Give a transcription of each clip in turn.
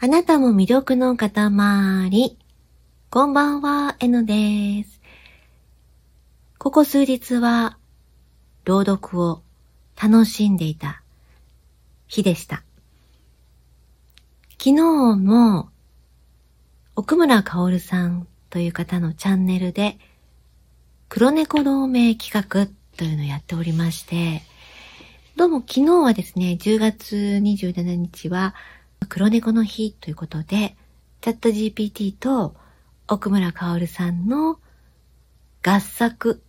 あなたも魅力の塊。こんばんは、えのです。ここ数日は、朗読を楽しんでいた日でした。昨日も、奥村薫さんという方のチャンネルで、黒猫同盟企画というのをやっておりまして、どうも昨日はですね、10月27日は、黒猫の日ということで、チャット GPT と奥村薫さんの合作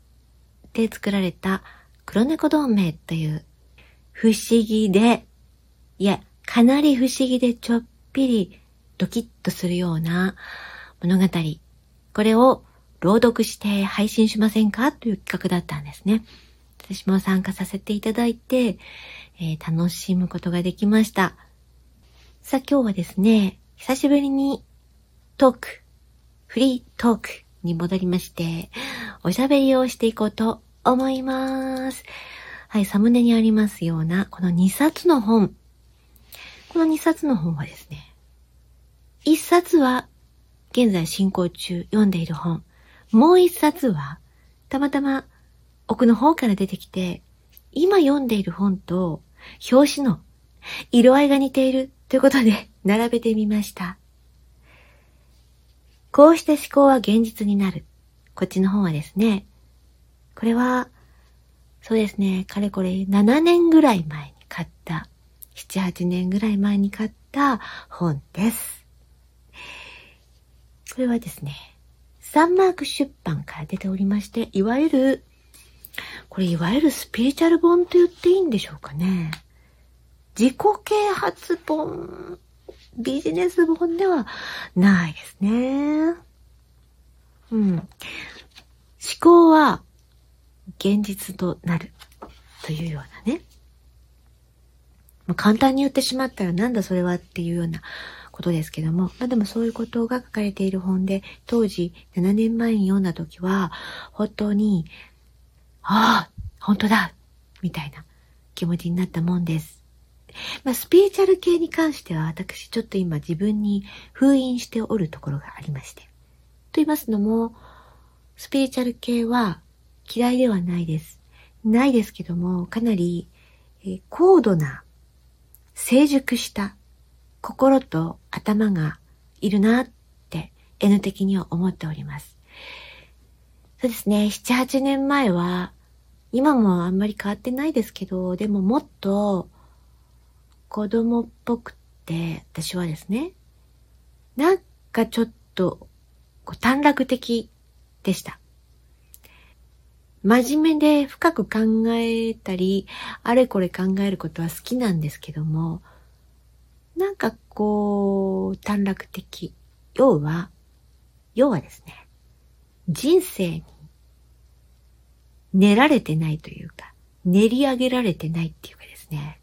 で作られた黒猫同盟という不思議で、いや、かなり不思議でちょっぴりドキッとするような物語。これを朗読して配信しませんかという企画だったんですね。私も参加させていただいて、えー、楽しむことができました。さあ今日はですね、久しぶりにトーク、フリートークに戻りまして、おしゃべりをしていこうと思います。はい、サムネにありますような、この2冊の本。この2冊の本はですね、1冊は現在進行中読んでいる本。もう1冊はたまたま奥の方から出てきて、今読んでいる本と表紙の色合いが似ているということで、並べてみました。こうして思考は現実になる。こっちの本はですね、これは、そうですね、かれこれ7年ぐらい前に買った、7、8年ぐらい前に買った本です。これはですね、サンマーク出版から出ておりまして、いわゆる、これいわゆるスピリチュアル本と言っていいんでしょうかね。自己啓発本、ビジネス本ではないですね。うん。思考は現実となるというようなね。ま、簡単に言ってしまったらなんだそれはっていうようなことですけども、まあでもそういうことが書かれている本で、当時7年前に読んだ時は、本当に、ああ、本当だみたいな気持ちになったもんです。まあ、スピリチュアル系に関しては私ちょっと今自分に封印しておるところがありまして。と言いますのも、スピリチュアル系は嫌いではないです。ないですけども、かなり、高度な、成熟した心と頭がいるなって N 的には思っております。そうですね、7、8年前は、今もあんまり変わってないですけど、でももっと子供っぽくて、私はですね、なんかちょっと、こう短絡的でした。真面目で深く考えたり、あれこれ考えることは好きなんですけども、なんかこう、短絡的。要は、要はですね、人生に練られてないというか、練り上げられてないっていうかですね、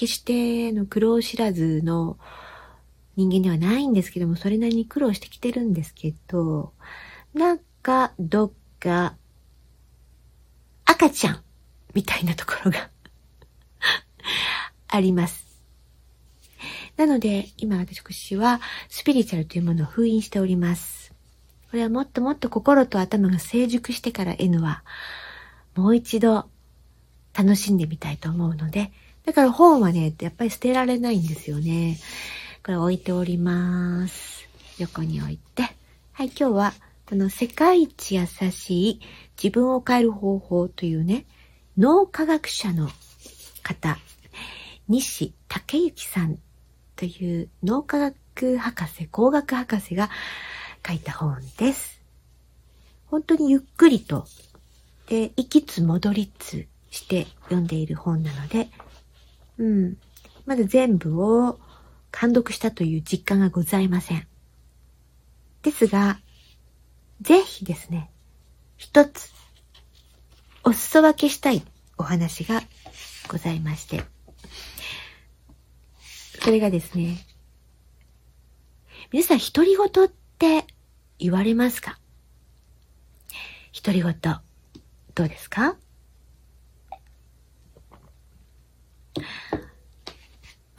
決しての苦労知らずの人間ではないんですけども、それなりに苦労してきてるんですけど、なんかどっか赤ちゃんみたいなところが あります。なので、今私はスピリチュアルというものを封印しております。これはもっともっと心と頭が成熟してから N はもう一度楽しんでみたいと思うので、だから本はね、やっぱり捨てられないんですよね。これ置いております。横に置いて。はい、今日は、この世界一優しい自分を変える方法というね、脳科学者の方、西武之さんという脳科学博士、工学博士が書いた本です。本当にゆっくりと、で、行きつ戻りつして読んでいる本なので、うん。まだ全部を監読したという実感がございません。ですが、ぜひですね、一つ、お裾分けしたいお話がございまして、それがですね、皆さん独り言って言われますか？独り言、どうですか？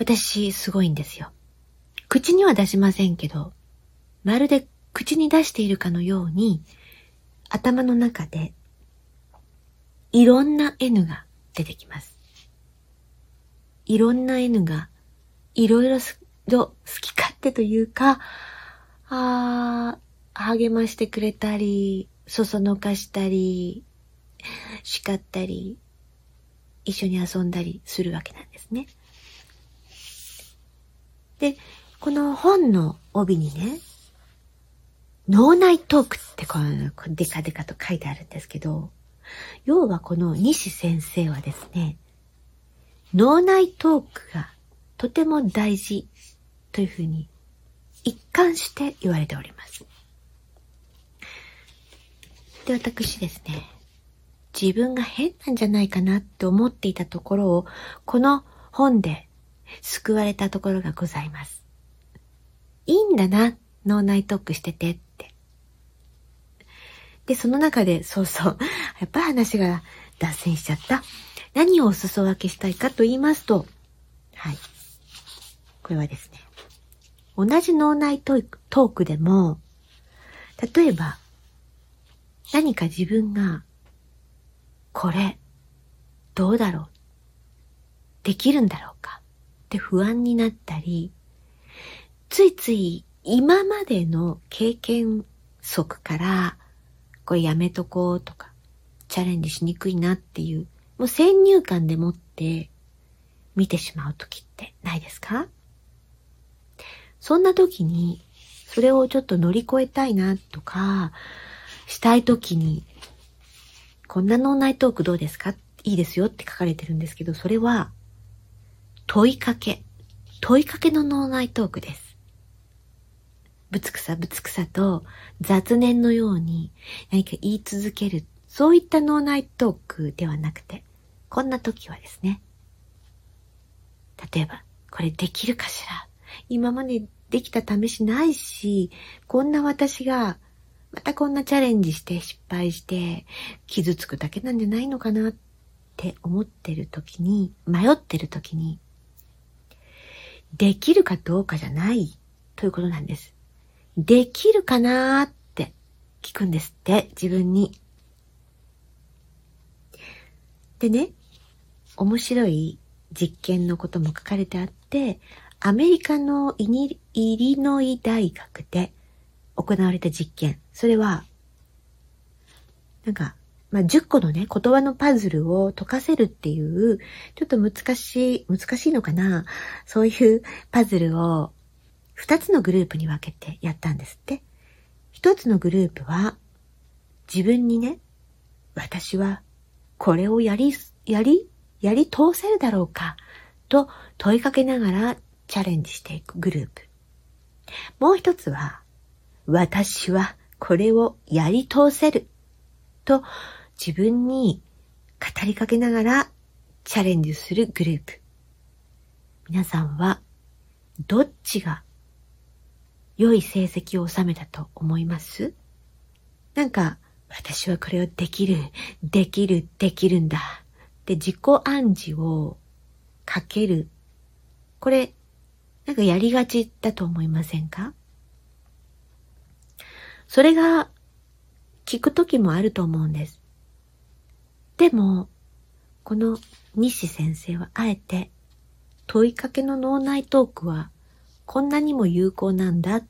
私、すごいんですよ。口には出しませんけど、まるで口に出しているかのように、頭の中でいろんな N が出てきます。いろんな N がいろいろ好き勝手というか、あ励ましてくれたり、そそのかしたり、叱ったり、一緒に遊んだりするわけなんですね。で、この本の帯にね、脳内トークってこのデカデカと書いてあるんですけど、要はこの西先生はですね、脳内トークがとても大事というふうに一貫して言われております。で、私ですね、自分が変なんじゃないかなって思っていたところを、この本で救われたところがございます。いいんだな、脳内トークしててって。で、その中で、そうそう、やっぱ話が脱線しちゃった。何をお裾分けしたいかと言いますと、はい。これはですね、同じ脳内トークでも、例えば、何か自分が、これ、どうだろうできるんだろうかって不安になったり、ついつい今までの経験則から、これやめとこうとか、チャレンジしにくいなっていう、もう先入観でもって見てしまう時ってないですか？そんな時に、それをちょっと乗り越えたいなとか、したい時に、こんな脳内トークどうですか？いいですよって書かれてるんですけど、それは、問いかけ。問いかけの脳内トークです。ぶつくさぶつくさと雑念のように何か言い続ける、そういった脳内トークではなくて、こんな時はですね、例えば、これできるかしら？今までできた試しないし、こんな私が、またこんなチャレンジして失敗して、傷つくだけなんじゃないのかなって思ってる時に、迷ってる時に、できるかどうかじゃないということなんです。できるかなーって聞くんですって、自分に。でね、面白い実験のことも書かれてあって、アメリカのイリノイ大学で行われた実験。それは、なんか、まあ、10個のね、言葉のパズルを解かせるっていう、ちょっと難しい、難しいのかな？そういうパズルを2つのグループに分けてやったんですって。1つのグループは、自分にね、私はこれをやり、やり、やり通せるだろうか？と問いかけながらチャレンジしていくグループ。もう一つは、私はこれをやり通せると自分に語りかけながらチャレンジするグループ。皆さんはどっちが良い成績を収めたと思います？なんか私はこれをできる、できる、できるんだって自己暗示をかける。これなんかやりがちだと思いませんか？それが聞くときもあると思うんです。でも、この西先生はあえて問いかけの脳内トークはこんなにも有効なんだっ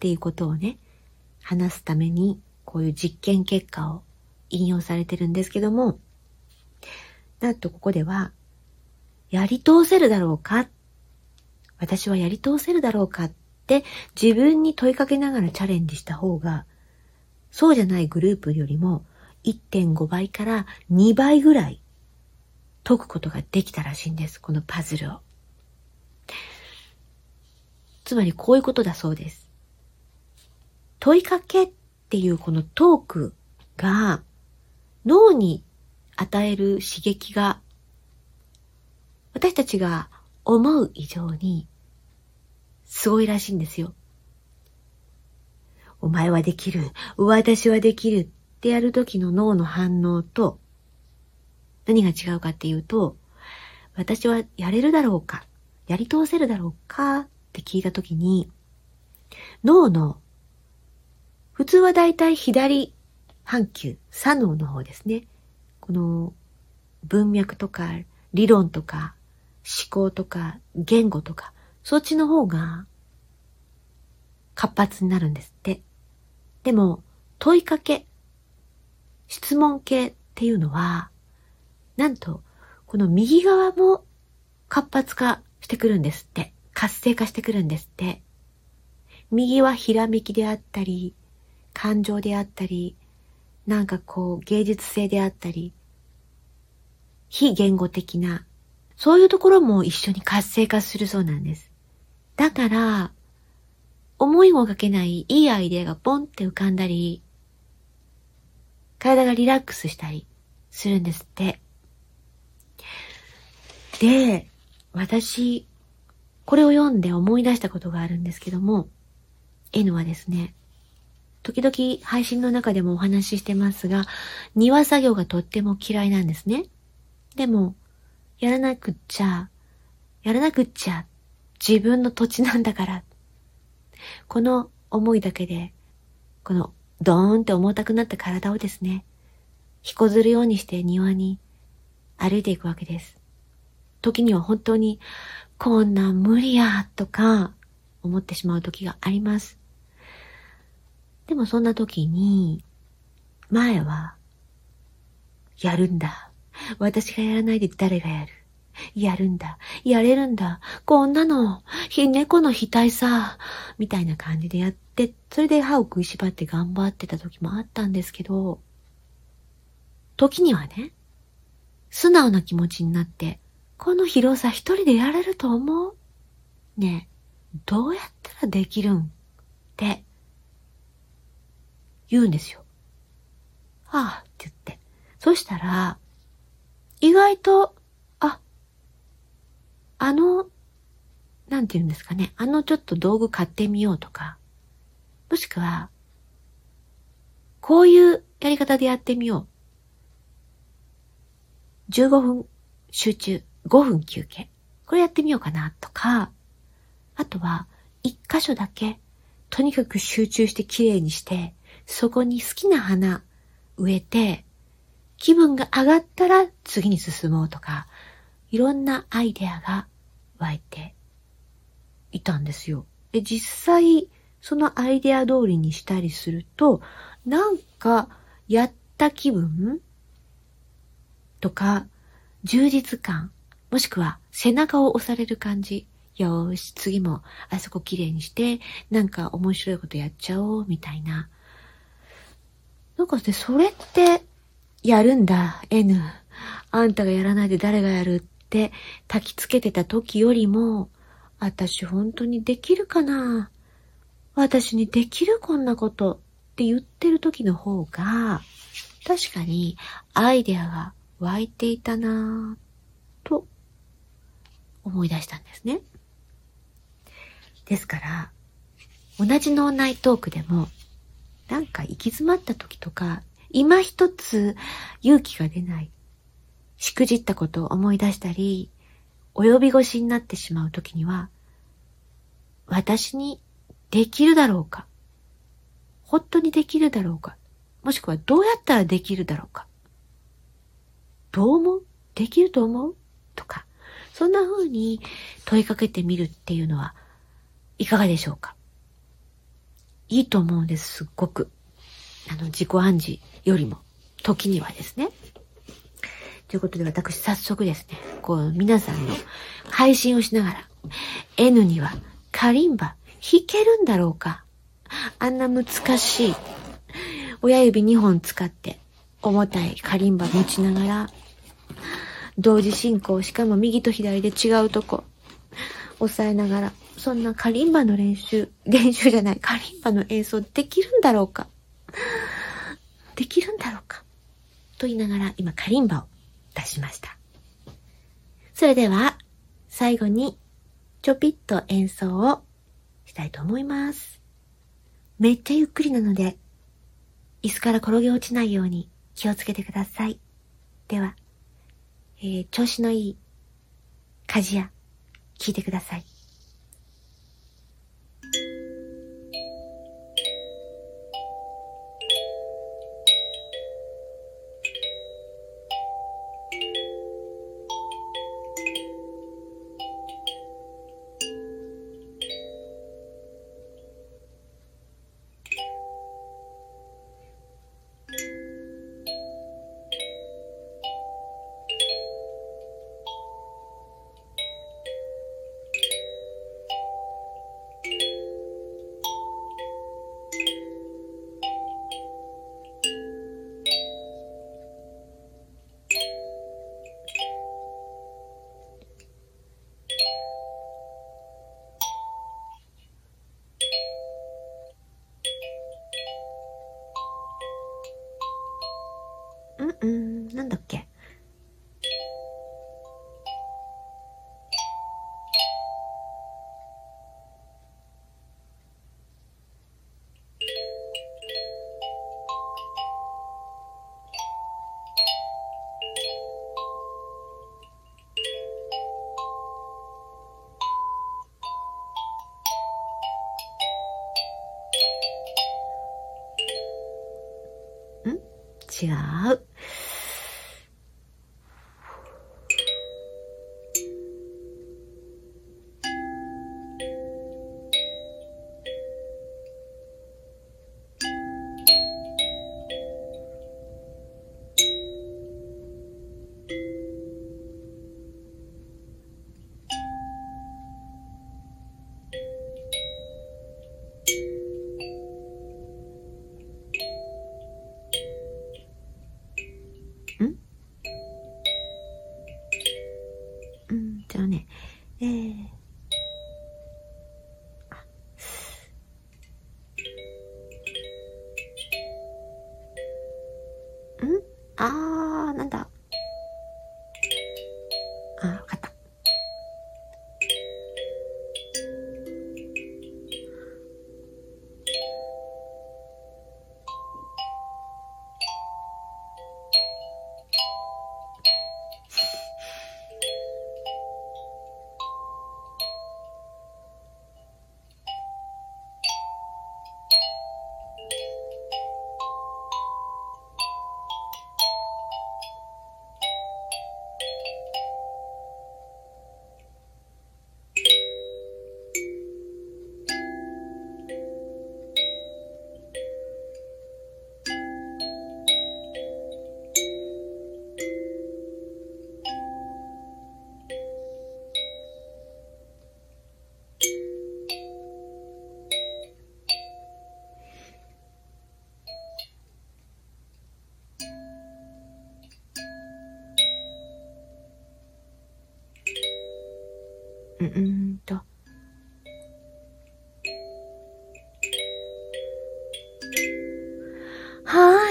ていうことをね、話すためにこういう実験結果を引用されてるんですけども、なんとここでは、やり通せるだろうか？私はやり通せるだろうかって自分に問いかけながらチャレンジした方が、そうじゃないグループよりも1.5倍から2倍ぐらい解くことができたらしいんです。このパズルを。つまりこういうことだそうです。問いかけっていうこのトークが脳に与える刺激が私たちが思う以上にすごいらしいんですよ。お前はできる、私はできるってやる時の脳の反応と、何が違うかっていうと、私はやれるだろうか、やり通せるだろうかって聞いたときに、脳の、普通はだいたい左半球、左脳の方ですね。この文脈とか理論とか思考とか言語とか、そっちの方が活発になるんですって。でも、問いかけ、質問系っていうのは、なんと、この右側も活発化してくるんですって。活性化してくるんですって。右はひらめきであったり、感情であったり、なんかこう芸術性であったり、非言語的な、そういうところも一緒に活性化するそうなんです。だから、思いもかけないいいアイデアがポンって浮かんだり、体がリラックスしたりするんですって。で、私、これを読んで思い出したことがあるんですけども、N はですね、時々配信の中でもお話ししてますが、庭作業がとっても嫌いなんですね。でも、やらなくっちゃ、やらなくっちゃ、自分の土地なんだから。この思いだけで、このドーンって重たくなった体をですね、引こずるようにして庭に歩いていくわけです。時には本当に、こんな無理や、とか思ってしまう時があります。でもそんな時に、前は、やるんだ。私がやらないで誰がやる。やるんだ。やれるんだ。こんなの、ひ、猫の額さ。みたいな感じでやって、それで歯を食いしばって頑張ってた時もあったんですけど、時にはね、素直な気持ちになって、この広さ一人でやれると思うねえ、どうやったらできるんって言うんですよ。ああって言って。そしたら、意外と、あ、あの、なんて言うんですかね。あのちょっと道具買ってみようとか、もしくは、こういうやり方でやってみよう。15分集中、5分休憩。これやってみようかなとか、あとは、一箇所だけ、とにかく集中して綺麗にして、そこに好きな花植えて、気分が上がったら次に進もうとか、いろんなアイデアが湧いていたんですよ。で、実際、そのアイデア通りにしたりすると、なんか、やった気分とか、充実感、もしくは背中を押される感じ。よーし、次もあそこ綺麗にして、なんか面白いことやっちゃおう、みたいな。なんかね、それって、やるんだ、N。あんたがやらないで誰がやるって焚きつけてた時よりも、私本当にできるかな私にできるこんなことって言ってる時の方が、確かにアイデアが湧いていたなぁ、と思い出したんですね。ですから、同じ脳内トークでもなんか行き詰まった時とか、今一つ勇気が出ない。しくじったことを思い出したり、及び腰になってしまう時には、私にできるだろうか？本当にできるだろうか？もしくはどうやったらできるだろうか？どう思う？できると思う？とか、そんな風に問いかけてみるっていうのはいかがでしょうか？いいと思うんです、すっごく。あの、自己暗示よりも、時にはですね。ということで、私、早速ですね、こう、皆さんの配信をしながら、N にはカリンバ弾けるんだろうか？あんな難しい、親指2本使って、重たいカリンバ持ちながら、同時進行、しかも右と左で違うとこ、押さえながら、そんなカリンバの練習、練習じゃない、カリンバの演奏できるんだろうか？できるんだろうか？と言いながら今カリンバを出しました。それでは最後にちょぴっと演奏をしたいと思います。めっちゃゆっくりなので椅子から転げ落ちないように気をつけてください。では、えー、調子のいい鍛冶屋聞いてください。う違う。ち、ゃうね、えー、あ。ん？あー、うん、と。は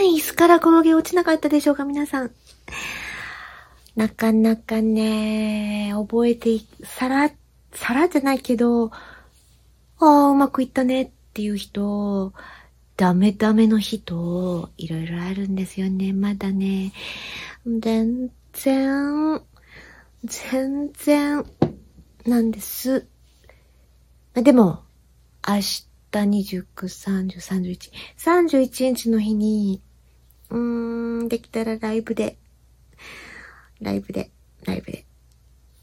ーい、椅子から転げ落ちなかったでしょうか、皆さん。なかなかね、覚えてい、さら、さらじゃないけど、ああ、うまくいったねっていう人、ダメダメの人、いろいろあるんですよね、まだね。全然、全然、なんです。でも、明日29、30、31、31日の日に、うーん、できたらライブで、ライブで、ライブで、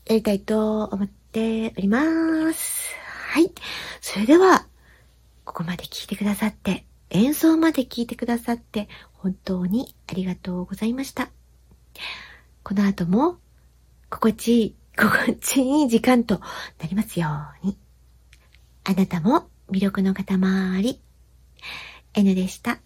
やりたいと思っております。はい。それでは、ここまで聞いてくださって、演奏まで聞いてくださって、本当にありがとうございました。この後も、心地いい、心地いい時間となりますように。あなたも魅力の塊、N でした。